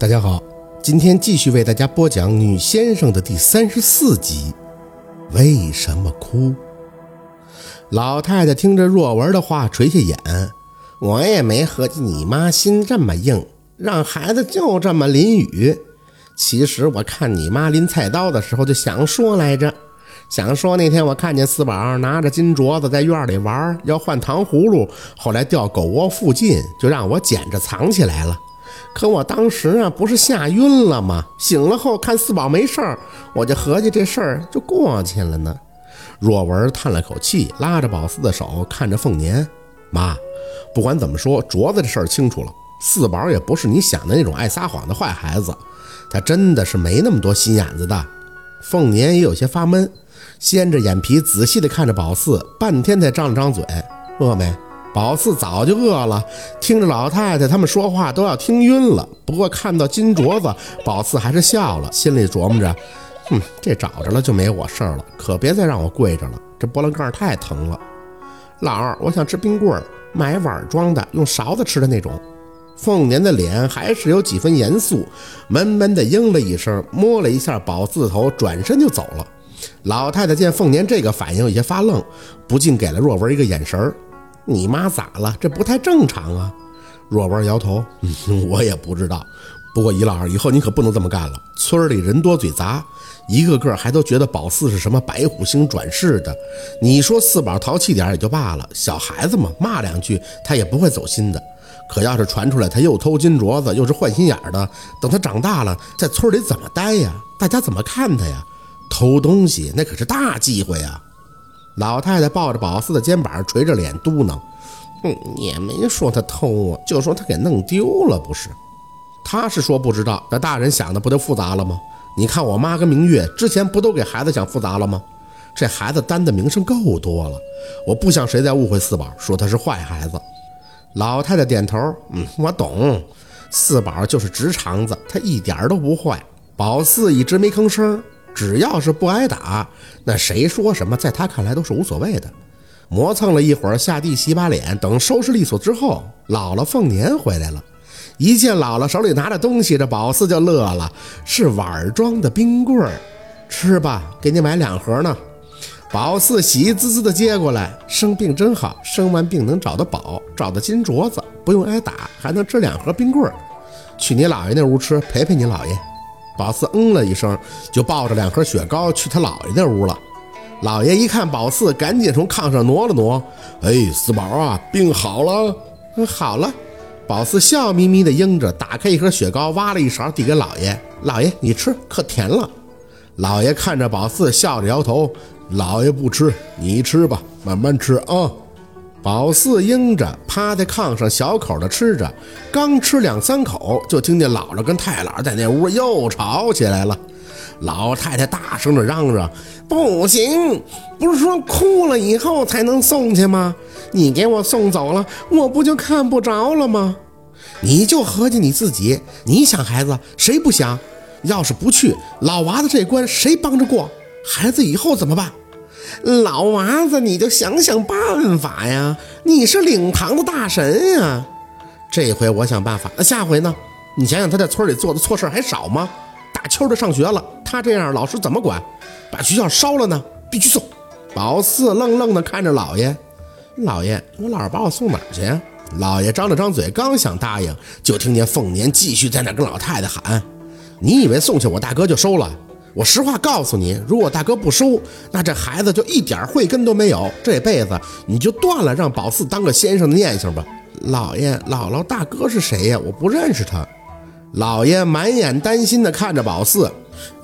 大家好，今天继续为大家播讲《女先生》的第三十四集。为什么哭？老太太听着若文的话，垂下眼。我也没合计你妈心这么硬，让孩子就这么淋雨。其实我看你妈拎菜刀的时候，就想说来着，想说那天我看见四宝拿着金镯子在院里玩，要换糖葫芦，后来掉狗窝附近，就让我捡着藏起来了。可我当时啊，不是吓晕了吗？醒了后看四宝没事儿，我就合计这事儿就过去了呢。若文叹了口气，拉着宝四的手，看着凤年妈。不管怎么说，镯子这事儿清楚了。四宝也不是你想的那种爱撒谎的坏孩子，他真的是没那么多心眼子的。凤年也有些发闷，掀着眼皮仔细地看着宝四，半天才张了张嘴：“饿没？”宝四早就饿了，听着老太太他们说话都要听晕了。不过看到金镯子，宝四还是笑了，心里琢磨着：“哼，这找着了就没我事儿了，可别再让我跪着了，这波棱盖太疼了。”老二，我想吃冰棍儿。买碗装的，用勺子吃的那种。凤年的脸还是有几分严肃，闷闷的应了一声，摸了一下宝四头，转身就走了。老太太见凤年这个反应有些发愣，不禁给了若文一个眼神儿：“你妈咋了？这不太正常啊。”若文摇头：“我也不知道。不过姨老二，以后你可不能这么干了。村里人多嘴杂。”一个个还都觉得宝四是什么白虎星转世的，你说四宝淘气点也就罢了，小孩子嘛，骂两句他也不会走心的。可要是传出来他又偷金镯子，又是坏心眼的，等他长大了，在村里怎么待呀？大家怎么看他呀？偷东西那可是大忌讳呀！老太太抱着宝四的肩膀，垂着脸嘟囔：“嗯，也没说他偷啊，就说他给弄丢了，不是？他是说不知道，那大人想的不就复杂了吗？”你看我妈跟明月之前不都给孩子想复杂了吗？这孩子担的名声够多了，我不想谁再误会四宝，说他是坏孩子。老太太点头，嗯，我懂。四宝就是直肠子，他一点都不坏。宝四一直没吭声，只要是不挨打，那谁说什么，在他看来都是无所谓的。磨蹭了一会儿，下地洗把脸，等收拾利索之后，姥姥凤年回来了。一见姥姥手里拿着东西，这宝四就乐了，是碗装的冰棍儿，吃吧，给你买两盒呢。宝四喜滋滋的接过来，生病真好，生完病能找到宝，找到金镯子，不用挨打，还能吃两盒冰棍儿，去你姥爷那屋吃，陪陪你姥爷。宝四嗯了一声，就抱着两盒雪糕去他姥爷那屋了。姥爷一看宝四，赶紧从炕上挪了挪，哎，四宝啊，病好了，嗯，好了。宝四笑眯眯地应着，打开一盒雪糕，挖了一勺递给老爷：“老爷，你吃，可甜了。”老爷看着宝四，笑着摇头：“老爷不吃，你吃吧，慢慢吃啊。”宝四应着，趴在炕上小口的吃着，刚吃两三口，就听见姥姥跟太姥在那屋又吵起来了。老太太大声的嚷嚷：“不行，不是说哭了以后才能送去吗？你给我送走了，我不就看不着了吗？你就合计你自己，你想孩子，谁不想？要是不去，老娃子这关谁帮着过？孩子以后怎么办？老娃子，你就想想办法呀！你是领堂的大神呀！这回我想办法，那下回呢？你想想他在村里做的错事还少吗？大秋的上学了。”他这样，老师怎么管？把学校烧了呢？必须送！宝四愣愣地看着老爷，老爷，我姥爷把我送哪儿去呀？老爷张了张嘴，刚想答应，就听见凤年继续在那跟老太太喊：“你以为送去我大哥就收了？我实话告诉你，如果大哥不收，那这孩子就一点慧根都没有，这辈子你就断了让宝四当个先生的念想吧。”老爷、姥姥，大哥是谁呀？我不认识他。老爷满眼担心地看着宝四。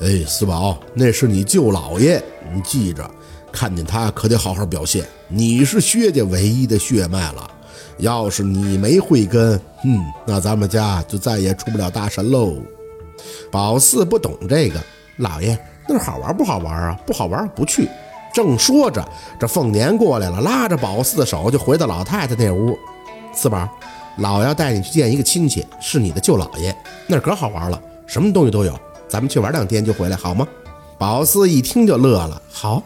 哎，四宝，那是你舅老爷，你记着，看见他可得好好表现。你是薛家唯一的血脉了，要是你没慧根，嗯，那咱们家就再也出不了大神喽。宝四不懂这个，老爷，那好玩不好玩啊？不好玩，不去。正说着，这凤年过来了，拉着宝四的手就回到老太太那屋。四宝，老要带你去见一个亲戚，是你的舅老爷，那可好玩了，什么东西都有。咱们去玩两天就回来，好吗？宝四一听就乐了。好，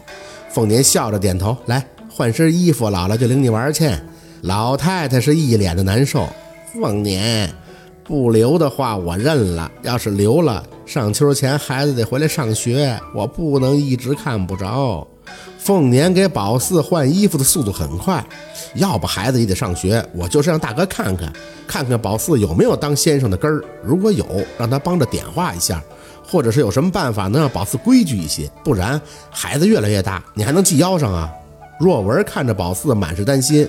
凤年笑着点头。来换身衣服，姥姥就领你玩去。老太太是一脸的难受。凤年，不留的话我认了，要是留了，上秋前孩子得回来上学，我不能一直看不着。凤年给宝四换衣服的速度很快，要不孩子也得上学。我就是让大哥看看，看看宝四有没有当先生的根儿。如果有，让他帮着点化一下，或者是有什么办法能让宝四规矩一些。不然孩子越来越大，你还能系腰上啊？若文看着宝四，满是担心。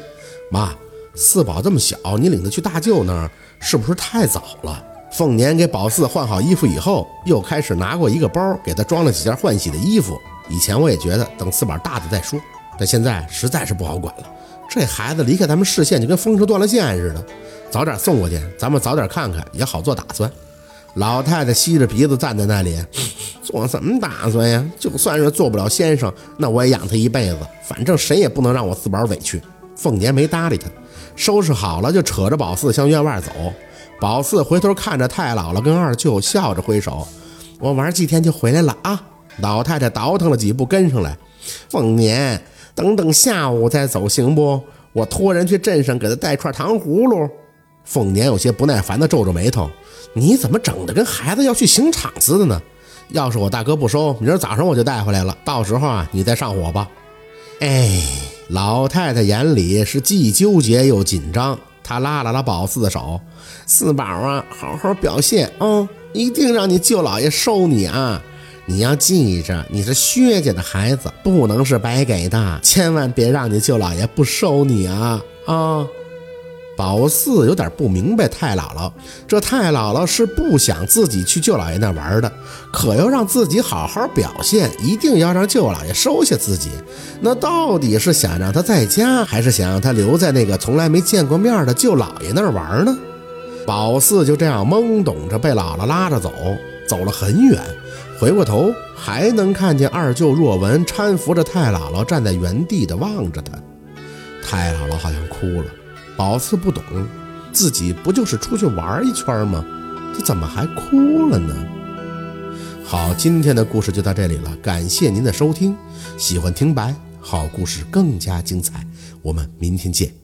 妈，四宝这么小，你领他去大舅那儿，是不是太早了？凤年给宝四换好衣服以后，又开始拿过一个包，给他装了几件换洗的衣服。以前我也觉得等四宝大了再说，但现在实在是不好管了。这孩子离开咱们视线就跟风车断了线似的，早点送过去，咱们早点看看也好做打算。老太太吸着鼻子站在那里，做什么打算呀？就算是做不了先生，那我也养他一辈子，反正谁也不能让我四宝委屈。凤年没搭理他，收拾好了就扯着宝四向院外走。宝四回头看着太姥姥跟二舅，笑着挥手：“我玩几天就回来了啊。”老太太倒腾了几步，跟上来。凤年，等等下午再走行不？我托人去镇上给他带串糖葫芦。凤年有些不耐烦地皱皱眉头：“你怎么整的跟孩子要去刑场似的呢？要是我大哥不收，明儿早上我就带回来了。到时候啊，你再上火吧。”哎，老太太眼里是既纠结又紧张。她拉了拉宝四的手：“四宝啊，好好表现啊，一定让你舅老爷收你啊！”你要记着，你是薛家的孩子，不能是白给的，千万别让你舅老爷不收你啊！啊，宝四有点不明白太姥姥，这太姥姥是不想自己去舅老爷那玩的，可要让自己好好表现，一定要让舅老爷收下自己。那到底是想让他在家，还是想让他留在那个从来没见过面的舅老爷那玩呢？宝四就这样懵懂着被姥姥拉着走，走了很远。回过头，还能看见二舅若文搀扶着太姥姥站在原地的望着他。太姥姥好像哭了。宝四不懂，自己不就是出去玩一圈吗？这怎么还哭了呢？好，今天的故事就到这里了，感谢您的收听。喜欢听白，好故事更加精彩，我们明天见。